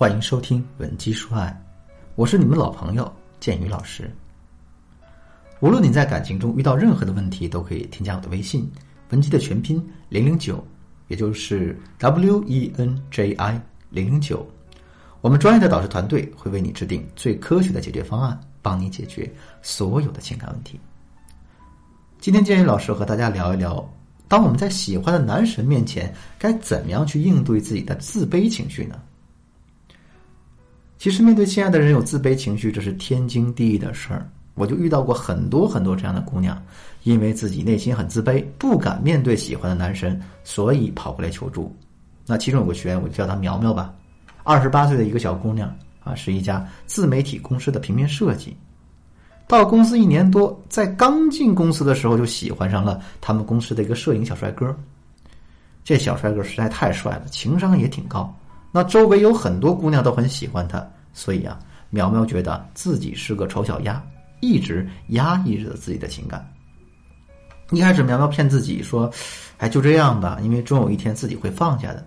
欢迎收听《文姬说爱》，我是你们老朋友建宇老师。无论你在感情中遇到任何的问题，都可以添加我的微信“文姬”的全拼零零九，也就是 W E N J I 零零九。我们专业的导师团队会为你制定最科学的解决方案，帮你解决所有的情感问题。今天建宇老师和大家聊一聊，当我们在喜欢的男神面前，该怎么样去应对自己的自卑情绪呢？其实，面对心爱的人有自卑情绪，这是天经地义的事儿。我就遇到过很多很多这样的姑娘，因为自己内心很自卑，不敢面对喜欢的男神，所以跑过来求助。那其中有个学员，我就叫她苗苗吧，二十八岁的一个小姑娘啊，是一家自媒体公司的平面设计。到公司一年多，在刚进公司的时候就喜欢上了他们公司的一个摄影小帅哥。这小帅哥实在太帅了，情商也挺高。那周围有很多姑娘都很喜欢他，所以啊，苗苗觉得自己是个丑小鸭，一直压抑着自己的情感。一开始，苗苗骗自己说：“哎，就这样吧，因为终有一天自己会放下的。”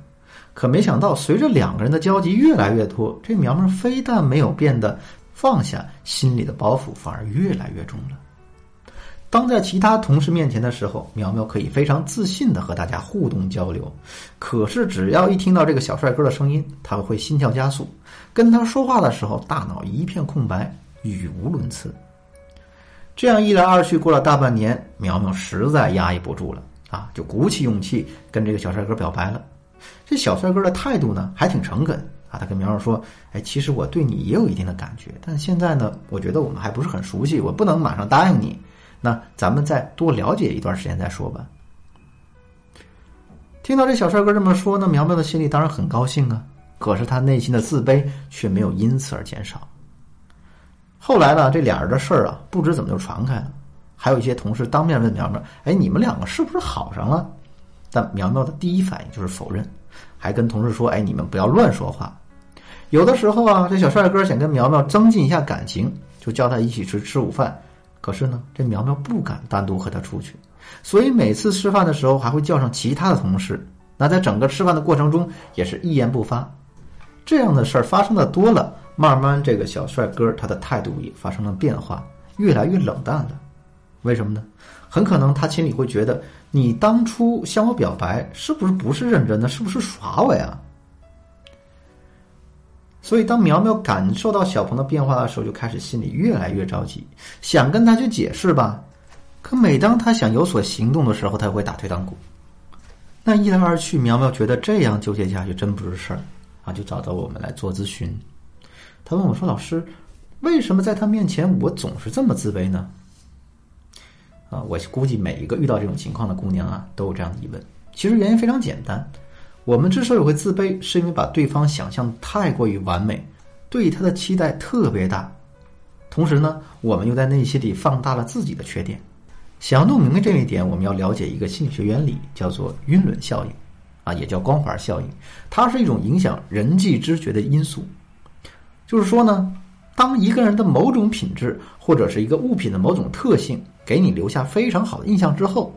可没想到，随着两个人的交集越来越多，这苗苗非但没有变得放下，心里的包袱反而越来越重了。当在其他同事面前的时候，苗苗可以非常自信的和大家互动交流。可是只要一听到这个小帅哥的声音，他会心跳加速。跟他说话的时候，大脑一片空白，语无伦次。这样一来二去，过了大半年，苗苗实在压抑不住了啊，就鼓起勇气跟这个小帅哥表白了。这小帅哥的态度呢，还挺诚恳啊。他跟苗苗说：“哎，其实我对你也有一定的感觉，但现在呢，我觉得我们还不是很熟悉，我不能马上答应你。”那咱们再多了解一段时间再说吧。听到这小帅哥这么说，那苗苗的心里当然很高兴啊。可是他内心的自卑却没有因此而减少。后来呢，这俩人的事儿啊，不知怎么就传开了。还有一些同事当面问苗苗：“哎，你们两个是不是好上了？”但苗苗的第一反应就是否认，还跟同事说：“哎，你们不要乱说话。”有的时候啊，这小帅哥想跟苗苗增进一下感情，就叫他一起吃吃午饭。可是呢，这苗苗不敢单独和他出去，所以每次吃饭的时候还会叫上其他的同事。那在整个吃饭的过程中，也是一言不发。这样的事儿发生的多了，慢慢这个小帅哥他的态度也发生了变化，越来越冷淡了。为什么呢？很可能他心里会觉得，你当初向我表白，是不是不是认真的？是不是耍我呀？所以，当苗苗感受到小鹏的变化的时候，就开始心里越来越着急，想跟他去解释吧。可每当他想有所行动的时候，他会打退堂鼓。那一来二去，苗苗觉得这样纠结下去真不是事儿啊，就找到我们来做咨询。他问我说：“老师，为什么在他面前我总是这么自卑呢？”啊，我估计每一个遇到这种情况的姑娘啊，都有这样的疑问。其实原因非常简单。我们之所以会自卑，是因为把对方想象太过于完美，对他的期待特别大。同时呢，我们又在内心里放大了自己的缺点。想要弄明白这一点，我们要了解一个心理学原理，叫做晕轮效应，啊，也叫光环效应。它是一种影响人际知觉的因素。就是说呢，当一个人的某种品质或者是一个物品的某种特性给你留下非常好的印象之后，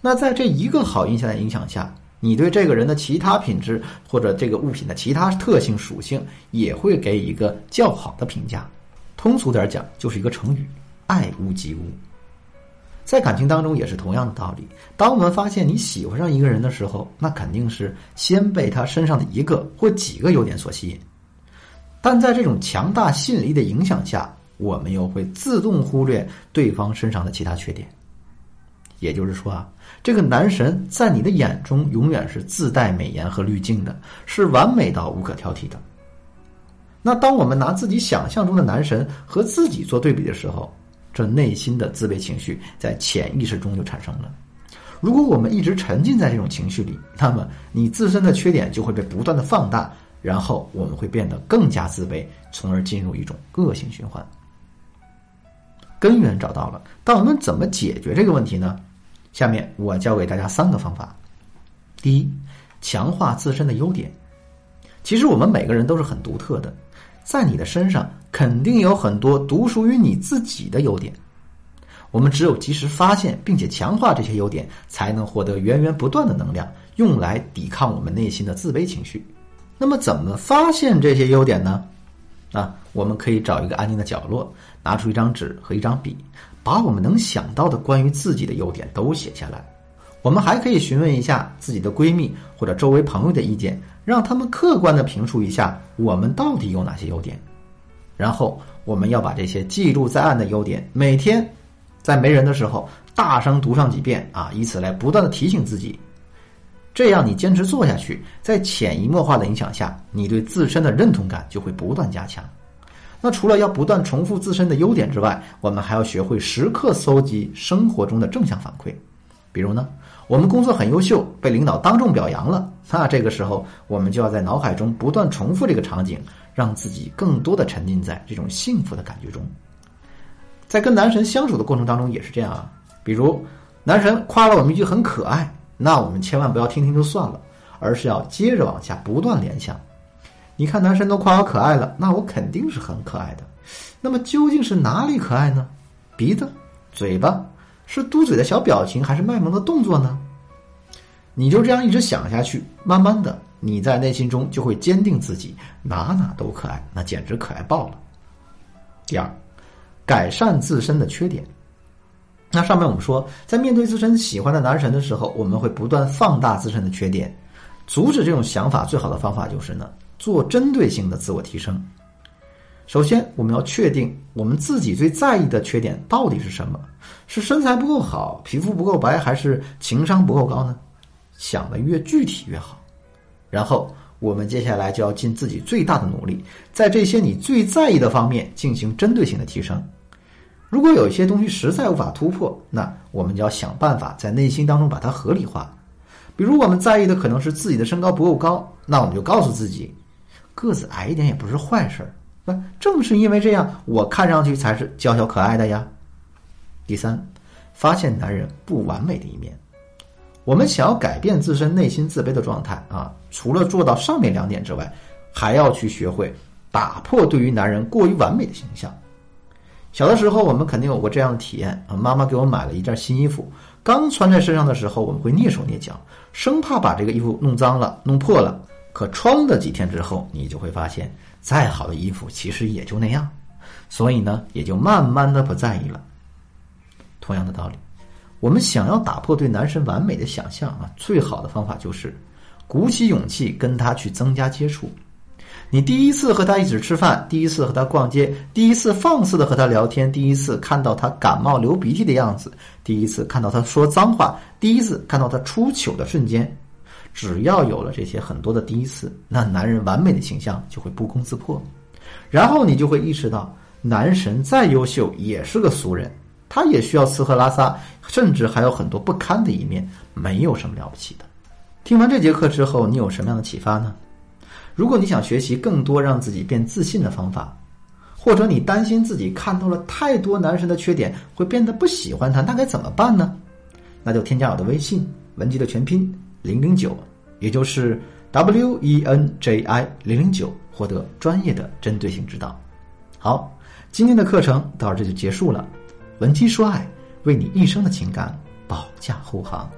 那在这一个好印象的影响下。你对这个人的其他品质或者这个物品的其他特性属性也会给一个较好的评价。通俗点讲，就是一个成语“爱屋及乌”。在感情当中也是同样的道理。当我们发现你喜欢上一个人的时候，那肯定是先被他身上的一个或几个优点所吸引。但在这种强大吸引力的影响下，我们又会自动忽略对方身上的其他缺点。也就是说啊，这个男神在你的眼中永远是自带美颜和滤镜的，是完美到无可挑剔的。那当我们拿自己想象中的男神和自己做对比的时候，这内心的自卑情绪在潜意识中就产生了。如果我们一直沉浸在这种情绪里，那么你自身的缺点就会被不断的放大，然后我们会变得更加自卑，从而进入一种恶性循环。根源找到了，但我们怎么解决这个问题呢？下面我教给大家三个方法。第一，强化自身的优点。其实我们每个人都是很独特的，在你的身上肯定有很多独属于你自己的优点。我们只有及时发现并且强化这些优点，才能获得源源不断的能量，用来抵抗我们内心的自卑情绪。那么怎么发现这些优点呢？啊，我们可以找一个安静的角落，拿出一张纸和一张笔，把我们能想到的关于自己的优点都写下来。我们还可以询问一下自己的闺蜜或者周围朋友的意见，让他们客观的评述一下我们到底有哪些优点。然后我们要把这些记录在案的优点，每天在没人的时候大声读上几遍啊，以此来不断的提醒自己。这样你坚持做下去，在潜移默化的影响下，你对自身的认同感就会不断加强。那除了要不断重复自身的优点之外，我们还要学会时刻搜集生活中的正向反馈。比如呢，我们工作很优秀，被领导当众表扬了，那这个时候我们就要在脑海中不断重复这个场景，让自己更多的沉浸在这种幸福的感觉中。在跟男神相处的过程当中也是这样啊，比如男神夸了我们一句很可爱。那我们千万不要听听就算了，而是要接着往下不断联想。你看男神都夸我可爱了，那我肯定是很可爱的。那么究竟是哪里可爱呢？鼻子、嘴巴，是嘟嘴的小表情，还是卖萌的动作呢？你就这样一直想下去，慢慢的，你在内心中就会坚定自己哪哪都可爱，那简直可爱爆了。第二，改善自身的缺点。那上面我们说，在面对自身喜欢的男神的时候，我们会不断放大自身的缺点。阻止这种想法最好的方法就是呢，做针对性的自我提升。首先，我们要确定我们自己最在意的缺点到底是什么？是身材不够好、皮肤不够白，还是情商不够高呢？想的越具体越好。然后，我们接下来就要尽自己最大的努力，在这些你最在意的方面进行针对性的提升。如果有一些东西实在无法突破，那我们就要想办法在内心当中把它合理化。比如我们在意的可能是自己的身高不够高，那我们就告诉自己，个子矮一点也不是坏事儿。那正是因为这样，我看上去才是娇小可爱的呀。第三，发现男人不完美的一面。我们想要改变自身内心自卑的状态啊，除了做到上面两点之外，还要去学会打破对于男人过于完美的形象。小的时候，我们肯定有过这样的体验啊！妈妈给我买了一件新衣服，刚穿在身上的时候，我们会蹑手蹑脚，生怕把这个衣服弄脏了、弄破了。可穿了几天之后，你就会发现，再好的衣服其实也就那样，所以呢，也就慢慢的不在意了。同样的道理，我们想要打破对男神完美的想象啊，最好的方法就是鼓起勇气跟他去增加接触。你第一次和他一起吃饭，第一次和他逛街，第一次放肆的和他聊天，第一次看到他感冒流鼻涕的样子，第一次看到他说脏话，第一次看到他出糗的瞬间，只要有了这些很多的第一次，那男人完美的形象就会不攻自破。然后你就会意识到，男神再优秀也是个俗人，他也需要吃喝拉撒，甚至还有很多不堪的一面，没有什么了不起的。听完这节课之后，你有什么样的启发呢？如果你想学习更多让自己变自信的方法，或者你担心自己看到了太多男神的缺点会变得不喜欢他，那该怎么办呢？那就添加我的微信文姬的全拼零零九，也就是 W E N J I 零零九，获得专业的针对性指导。好，今天的课程到这就结束了。文姬说爱，为你一生的情感保驾护航。